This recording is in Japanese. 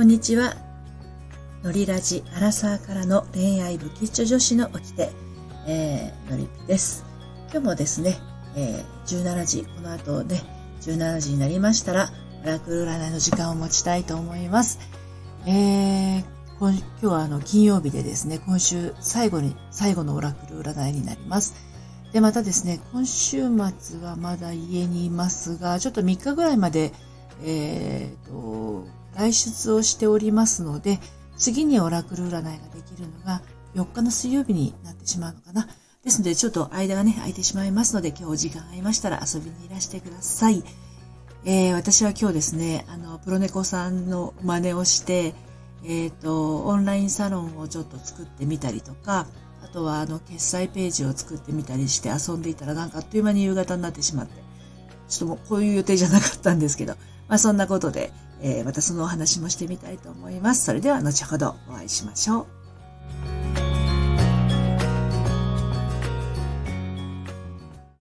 こんにちは。のりラジアラサーからの恋愛不吉女子の掟、えー、のりぴです。今日もですね、えー、17時、この後ね、17時になりましたら、オラクル占いの時間を持ちたいと思います。えー、今今日はあの金曜日でですね、今週最後に、最後のオラクル占いになります。で、またですね、今週末はまだ家にいますが、ちょっと3日ぐらいまで、えー、と、外出をしておりますので、次にオラクル占いができるのが4日の水曜日になってしまうのかな。ですので、ちょっと間がね、空いてしまいますので、今日お時間合いましたら遊びにいらしてください。えー、私は今日ですね、あの、プロネコさんの真似をして、えっ、ー、と、オンラインサロンをちょっと作ってみたりとか、あとはあの、決済ページを作ってみたりして遊んでいたらなんかあっという間に夕方になってしまって、ちょっともうこういう予定じゃなかったんですけど、まあそんなことで、えー、またそのお話もしてみたいと思います。それでは後ほどお会いしましょう。